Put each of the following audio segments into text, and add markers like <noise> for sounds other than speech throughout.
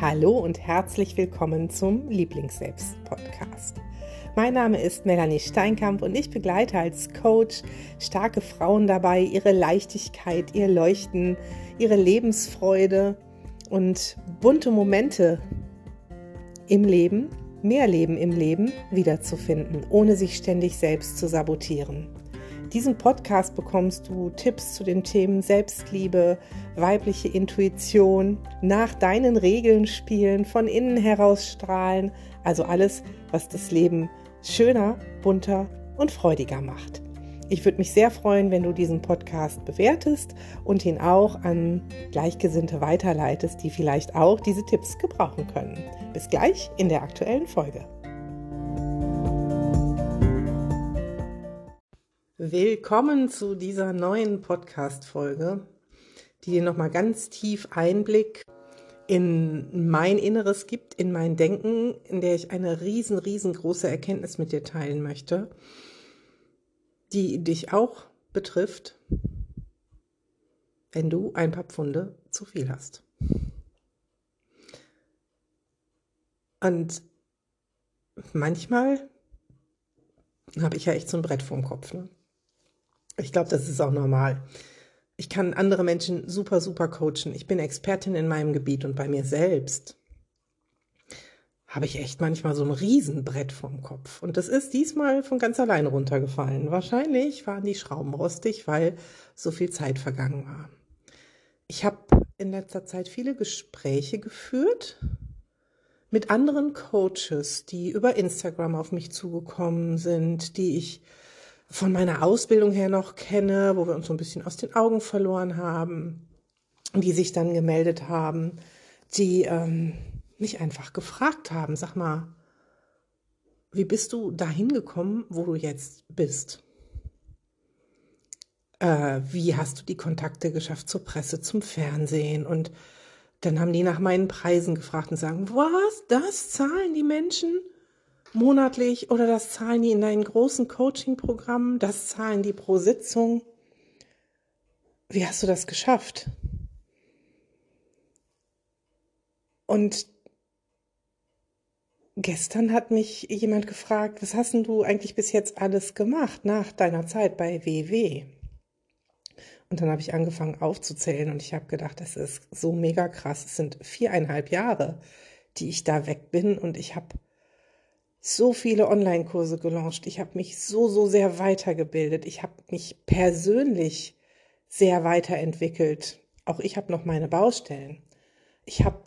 Hallo und herzlich willkommen zum Lieblingsselbst-Podcast. Mein Name ist Melanie Steinkamp und ich begleite als Coach starke Frauen dabei, ihre Leichtigkeit, ihr Leuchten, ihre Lebensfreude und bunte Momente im Leben, mehr Leben im Leben wiederzufinden, ohne sich ständig selbst zu sabotieren diesem Podcast bekommst du Tipps zu den Themen Selbstliebe, weibliche Intuition, nach deinen Regeln spielen, von innen heraus strahlen, also alles, was das Leben schöner, bunter und freudiger macht. Ich würde mich sehr freuen, wenn du diesen Podcast bewertest und ihn auch an Gleichgesinnte weiterleitest, die vielleicht auch diese Tipps gebrauchen können. Bis gleich in der aktuellen Folge. Willkommen zu dieser neuen Podcast-Folge, die dir nochmal ganz tief Einblick in mein Inneres gibt, in mein Denken, in der ich eine riesen, riesengroße Erkenntnis mit dir teilen möchte, die dich auch betrifft, wenn du ein paar Pfunde zu viel hast. Und manchmal habe ich ja echt so ein Brett vorm Kopf. Ne? Ich glaube, das ist auch normal. Ich kann andere Menschen super, super coachen. Ich bin Expertin in meinem Gebiet und bei mir selbst habe ich echt manchmal so ein Riesenbrett vom Kopf. Und das ist diesmal von ganz allein runtergefallen. Wahrscheinlich waren die Schrauben rostig, weil so viel Zeit vergangen war. Ich habe in letzter Zeit viele Gespräche geführt mit anderen Coaches, die über Instagram auf mich zugekommen sind, die ich von meiner Ausbildung her noch kenne, wo wir uns so ein bisschen aus den Augen verloren haben, die sich dann gemeldet haben, die ähm, mich einfach gefragt haben, sag mal, wie bist du dahin gekommen, wo du jetzt bist? Äh, wie hast du die Kontakte geschafft zur Presse, zum Fernsehen? Und dann haben die nach meinen Preisen gefragt und sagen, was, das zahlen die Menschen? Monatlich oder das zahlen die in deinen großen Coaching-Programmen, das zahlen die pro Sitzung. Wie hast du das geschafft? Und gestern hat mich jemand gefragt, was hast denn du eigentlich bis jetzt alles gemacht nach deiner Zeit bei WW? Und dann habe ich angefangen aufzuzählen und ich habe gedacht, das ist so mega krass. Es sind viereinhalb Jahre, die ich da weg bin und ich habe so viele Online-Kurse gelauncht. Ich habe mich so, so sehr weitergebildet. Ich habe mich persönlich sehr weiterentwickelt. Auch ich habe noch meine Baustellen. Ich habe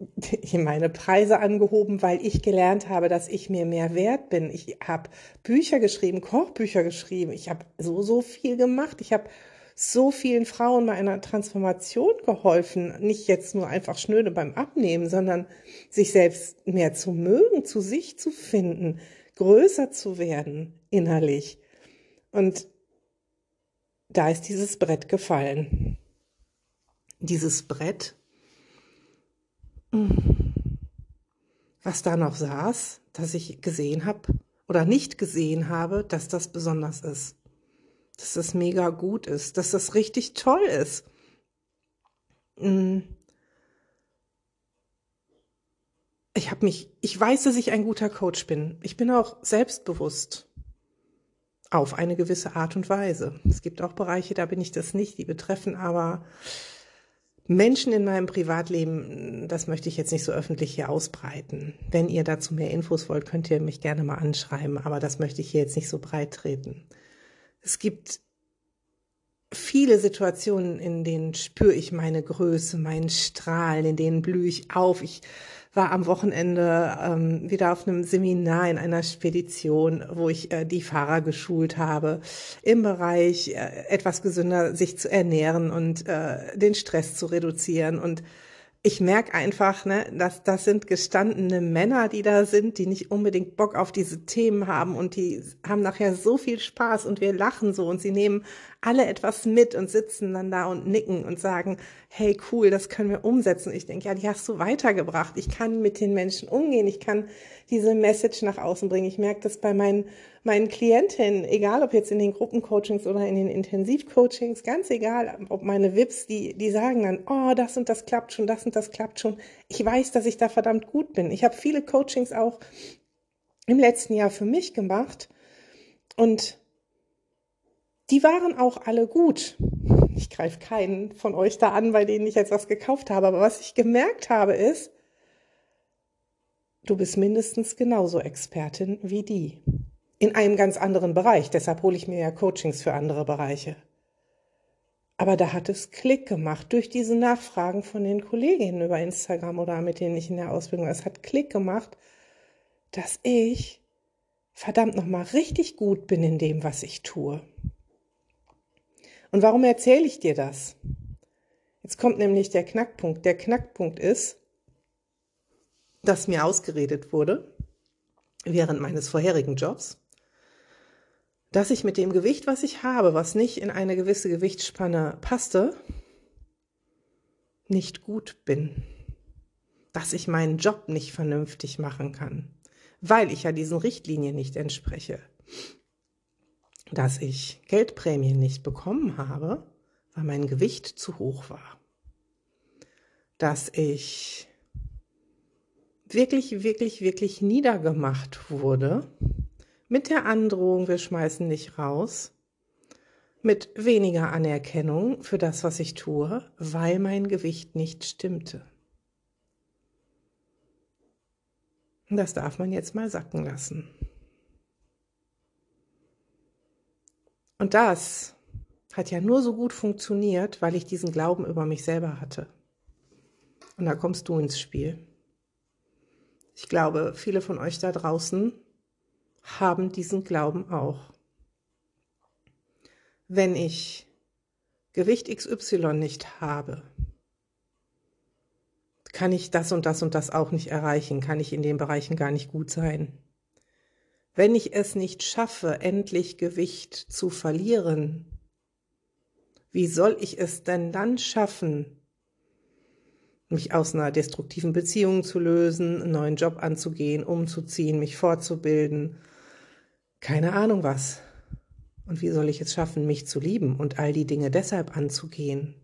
<laughs> meine Preise angehoben, weil ich gelernt habe, dass ich mir mehr wert bin. Ich habe Bücher geschrieben, Kochbücher geschrieben. Ich habe so, so viel gemacht. Ich habe so vielen Frauen bei einer Transformation geholfen. Nicht jetzt nur einfach schnöde beim Abnehmen, sondern sich selbst mehr zu mögen, zu sich zu finden, größer zu werden innerlich. Und da ist dieses Brett gefallen. Dieses Brett, was da noch saß, dass ich gesehen habe oder nicht gesehen habe, dass das besonders ist dass das mega gut ist, dass das richtig toll ist. Mm. Ich habe mich, ich weiß, dass ich ein guter Coach bin. Ich bin auch selbstbewusst auf eine gewisse Art und Weise. Es gibt auch Bereiche, da bin ich das nicht, die betreffen aber Menschen in meinem Privatleben, das möchte ich jetzt nicht so öffentlich hier ausbreiten. Wenn ihr dazu mehr Infos wollt, könnt ihr mich gerne mal anschreiben, aber das möchte ich hier jetzt nicht so breit treten. Es gibt viele Situationen, in denen spüre ich meine Größe, meinen Strahlen, in denen blühe ich auf. Ich war am Wochenende ähm, wieder auf einem Seminar in einer Spedition, wo ich äh, die Fahrer geschult habe, im Bereich äh, etwas gesünder sich zu ernähren und äh, den Stress zu reduzieren und ich merke einfach, ne, dass das sind gestandene Männer, die da sind, die nicht unbedingt Bock auf diese Themen haben und die haben nachher so viel Spaß und wir lachen so und sie nehmen alle etwas mit und sitzen dann da und nicken und sagen, hey cool, das können wir umsetzen. Ich denke, ja, die hast du weitergebracht. Ich kann mit den Menschen umgehen. Ich kann diese Message nach außen bringen. Ich merke das bei meinen meinen Klientinnen, egal ob jetzt in den Gruppencoachings oder in den Intensivcoachings, ganz egal, ob meine VIPs, die, die sagen dann, oh, das und das klappt schon, das und das klappt schon. Ich weiß, dass ich da verdammt gut bin. Ich habe viele Coachings auch im letzten Jahr für mich gemacht und die waren auch alle gut. Ich greife keinen von euch da an, bei denen ich jetzt was gekauft habe. Aber was ich gemerkt habe ist, du bist mindestens genauso Expertin wie die. In einem ganz anderen Bereich. Deshalb hole ich mir ja Coachings für andere Bereiche. Aber da hat es Klick gemacht durch diese Nachfragen von den Kolleginnen über Instagram oder mit denen ich in der Ausbildung war. Es hat Klick gemacht, dass ich verdammt nochmal richtig gut bin in dem, was ich tue. Und warum erzähle ich dir das? Jetzt kommt nämlich der Knackpunkt. Der Knackpunkt ist, dass mir ausgeredet wurde, während meines vorherigen Jobs, dass ich mit dem Gewicht, was ich habe, was nicht in eine gewisse Gewichtsspanne passte, nicht gut bin. Dass ich meinen Job nicht vernünftig machen kann, weil ich ja diesen Richtlinien nicht entspreche dass ich Geldprämien nicht bekommen habe, weil mein Gewicht zu hoch war. Dass ich wirklich, wirklich, wirklich niedergemacht wurde mit der Androhung, wir schmeißen dich raus, mit weniger Anerkennung für das, was ich tue, weil mein Gewicht nicht stimmte. Das darf man jetzt mal sacken lassen. Und das hat ja nur so gut funktioniert, weil ich diesen Glauben über mich selber hatte. Und da kommst du ins Spiel. Ich glaube, viele von euch da draußen haben diesen Glauben auch. Wenn ich Gewicht XY nicht habe, kann ich das und das und das auch nicht erreichen, kann ich in den Bereichen gar nicht gut sein. Wenn ich es nicht schaffe, endlich Gewicht zu verlieren, wie soll ich es denn dann schaffen, mich aus einer destruktiven Beziehung zu lösen, einen neuen Job anzugehen, umzuziehen, mich fortzubilden, keine Ahnung was. Und wie soll ich es schaffen, mich zu lieben und all die Dinge deshalb anzugehen?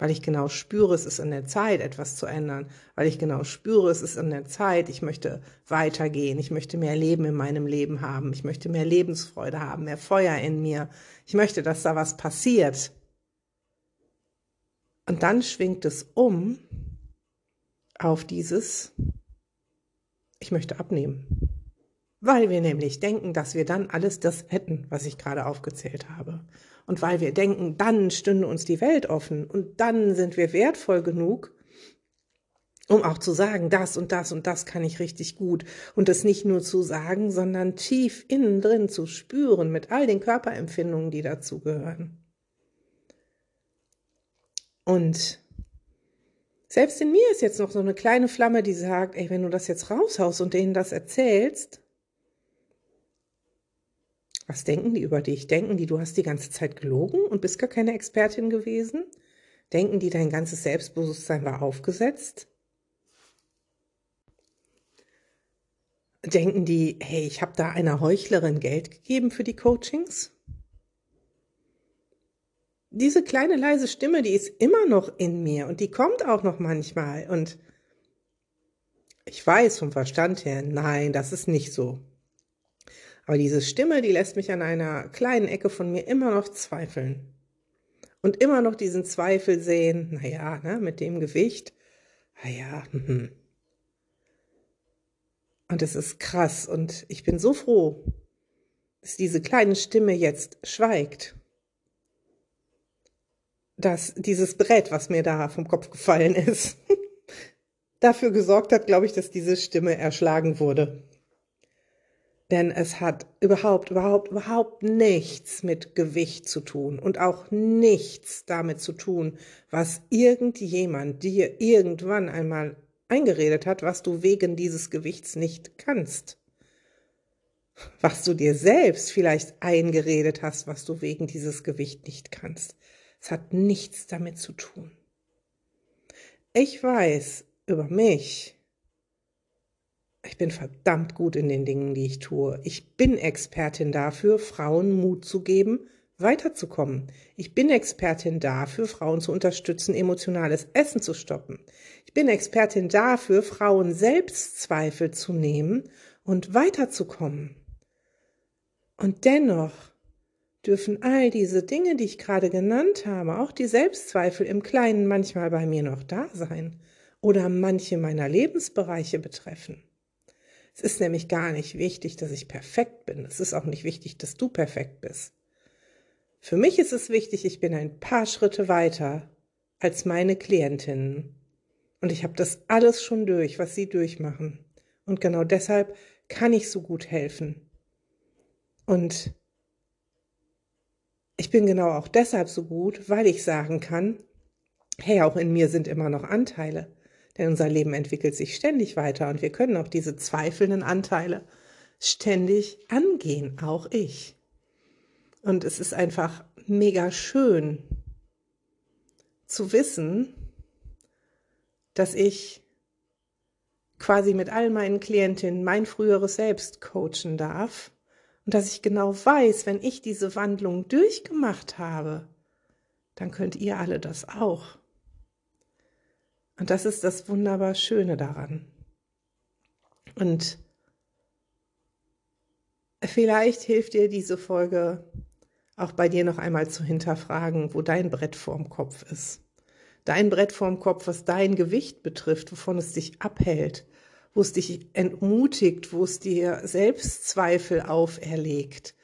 Weil ich genau spüre, es ist an der Zeit, etwas zu ändern, weil ich genau spüre, es ist an der Zeit, ich möchte weitergehen, ich möchte mehr Leben in meinem Leben haben, ich möchte mehr Lebensfreude haben, mehr Feuer in mir, ich möchte, dass da was passiert. Und dann schwingt es um auf dieses, ich möchte abnehmen. Weil wir nämlich denken, dass wir dann alles das hätten, was ich gerade aufgezählt habe und weil wir denken, dann stünde uns die Welt offen und dann sind wir wertvoll genug, um auch zu sagen, das und das und das kann ich richtig gut und das nicht nur zu sagen, sondern tief innen drin zu spüren mit all den Körperempfindungen, die dazu gehören. Und selbst in mir ist jetzt noch so eine kleine Flamme, die sagt, ey, wenn du das jetzt raushaust und denen das erzählst, was denken die über dich? Denken die, du hast die ganze Zeit gelogen und bist gar keine Expertin gewesen? Denken die, dein ganzes Selbstbewusstsein war aufgesetzt? Denken die, hey, ich habe da einer Heuchlerin Geld gegeben für die Coachings? Diese kleine leise Stimme, die ist immer noch in mir und die kommt auch noch manchmal und ich weiß vom Verstand her, nein, das ist nicht so. Aber diese Stimme, die lässt mich an einer kleinen Ecke von mir immer noch zweifeln. Und immer noch diesen Zweifel sehen, naja, ne, mit dem Gewicht, naja, hm. Und es ist krass und ich bin so froh, dass diese kleine Stimme jetzt schweigt. Dass dieses Brett, was mir da vom Kopf gefallen ist, <laughs> dafür gesorgt hat, glaube ich, dass diese Stimme erschlagen wurde. Denn es hat überhaupt, überhaupt, überhaupt nichts mit Gewicht zu tun und auch nichts damit zu tun, was irgendjemand dir irgendwann einmal eingeredet hat, was du wegen dieses Gewichts nicht kannst. Was du dir selbst vielleicht eingeredet hast, was du wegen dieses Gewicht nicht kannst. Es hat nichts damit zu tun. Ich weiß über mich, ich bin verdammt gut in den Dingen, die ich tue. Ich bin Expertin dafür, Frauen Mut zu geben, weiterzukommen. Ich bin Expertin dafür, Frauen zu unterstützen, emotionales Essen zu stoppen. Ich bin Expertin dafür, Frauen Selbstzweifel zu nehmen und weiterzukommen. Und dennoch dürfen all diese Dinge, die ich gerade genannt habe, auch die Selbstzweifel im Kleinen manchmal bei mir noch da sein oder manche meiner Lebensbereiche betreffen. Es ist nämlich gar nicht wichtig, dass ich perfekt bin. Es ist auch nicht wichtig, dass du perfekt bist. Für mich ist es wichtig, ich bin ein paar Schritte weiter als meine Klientinnen. Und ich habe das alles schon durch, was sie durchmachen. Und genau deshalb kann ich so gut helfen. Und ich bin genau auch deshalb so gut, weil ich sagen kann, hey, auch in mir sind immer noch Anteile. Denn unser Leben entwickelt sich ständig weiter und wir können auch diese zweifelnden Anteile ständig angehen, auch ich. Und es ist einfach mega schön zu wissen, dass ich quasi mit all meinen Klientinnen mein früheres Selbst coachen darf und dass ich genau weiß, wenn ich diese Wandlung durchgemacht habe, dann könnt ihr alle das auch. Und das ist das wunderbar Schöne daran. Und vielleicht hilft dir diese Folge auch bei dir noch einmal zu hinterfragen, wo dein Brett vorm Kopf ist. Dein Brett vorm Kopf, was dein Gewicht betrifft, wovon es dich abhält, wo es dich entmutigt, wo es dir Selbstzweifel auferlegt.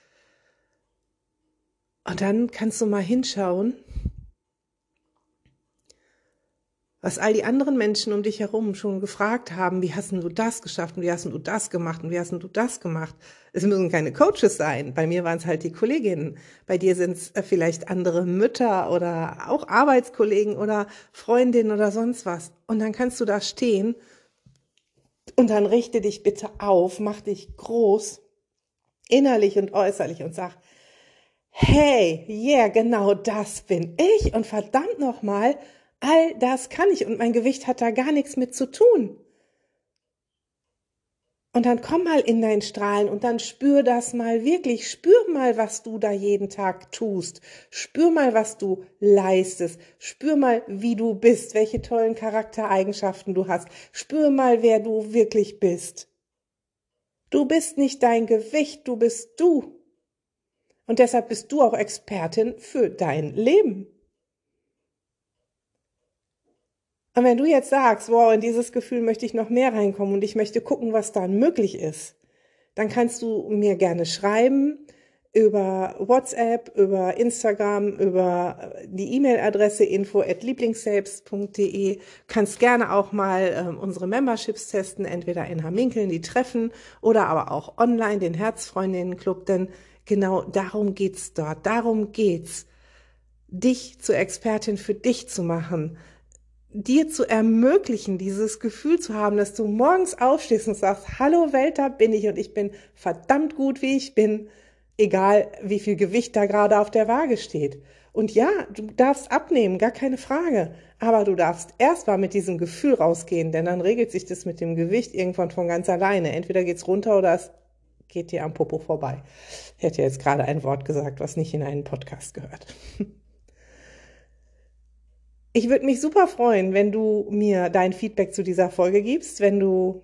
Und dann kannst du mal hinschauen, was all die anderen Menschen um dich herum schon gefragt haben, wie hast du das geschafft und wie hast du das gemacht und wie hast du das gemacht. Es müssen keine Coaches sein. Bei mir waren es halt die Kolleginnen. Bei dir sind es äh, vielleicht andere Mütter oder auch Arbeitskollegen oder Freundinnen oder sonst was. Und dann kannst du da stehen und dann richte dich bitte auf, mach dich groß, innerlich und äußerlich und sag, hey, yeah, genau das bin ich und verdammt nochmal, All das kann ich und mein Gewicht hat da gar nichts mit zu tun. Und dann komm mal in dein Strahlen und dann spür das mal wirklich. Spür mal, was du da jeden Tag tust. Spür mal, was du leistest. Spür mal, wie du bist, welche tollen Charaktereigenschaften du hast. Spür mal, wer du wirklich bist. Du bist nicht dein Gewicht, du bist du. Und deshalb bist du auch Expertin für dein Leben. Und wenn du jetzt sagst, wow, in dieses Gefühl möchte ich noch mehr reinkommen und ich möchte gucken, was dann möglich ist, dann kannst du mir gerne schreiben über WhatsApp, über Instagram, über die E-Mail-Adresse info at lieblingsselbst.de. Kannst gerne auch mal ähm, unsere Memberships testen, entweder in Haminkeln, die Treffen, oder aber auch online, den Herzfreundinnen-Club, denn genau darum geht's dort. Darum geht's, dich zur Expertin für dich zu machen, dir zu ermöglichen, dieses Gefühl zu haben, dass du morgens aufstehst und sagst, hallo Welt, da bin ich und ich bin verdammt gut, wie ich bin, egal wie viel Gewicht da gerade auf der Waage steht. Und ja, du darfst abnehmen, gar keine Frage. Aber du darfst erst mal mit diesem Gefühl rausgehen, denn dann regelt sich das mit dem Gewicht irgendwann von ganz alleine. Entweder geht's runter oder es geht dir am Popo vorbei. Ich hätte jetzt gerade ein Wort gesagt, was nicht in einen Podcast gehört. <laughs> Ich würde mich super freuen, wenn du mir dein Feedback zu dieser Folge gibst, wenn du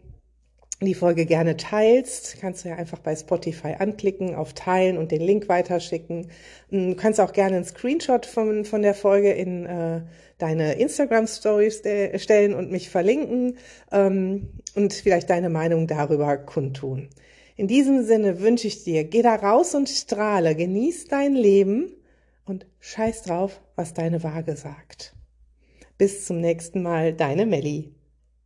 die Folge gerne teilst, kannst du ja einfach bei Spotify anklicken, auf Teilen und den Link weiterschicken. Du kannst auch gerne einen Screenshot von, von der Folge in äh, deine Instagram Stories stellen und mich verlinken ähm, und vielleicht deine Meinung darüber kundtun. In diesem Sinne wünsche ich dir, geh da raus und strahle, genieß dein Leben und scheiß drauf, was deine Waage sagt. Bis zum nächsten Mal, deine Melli.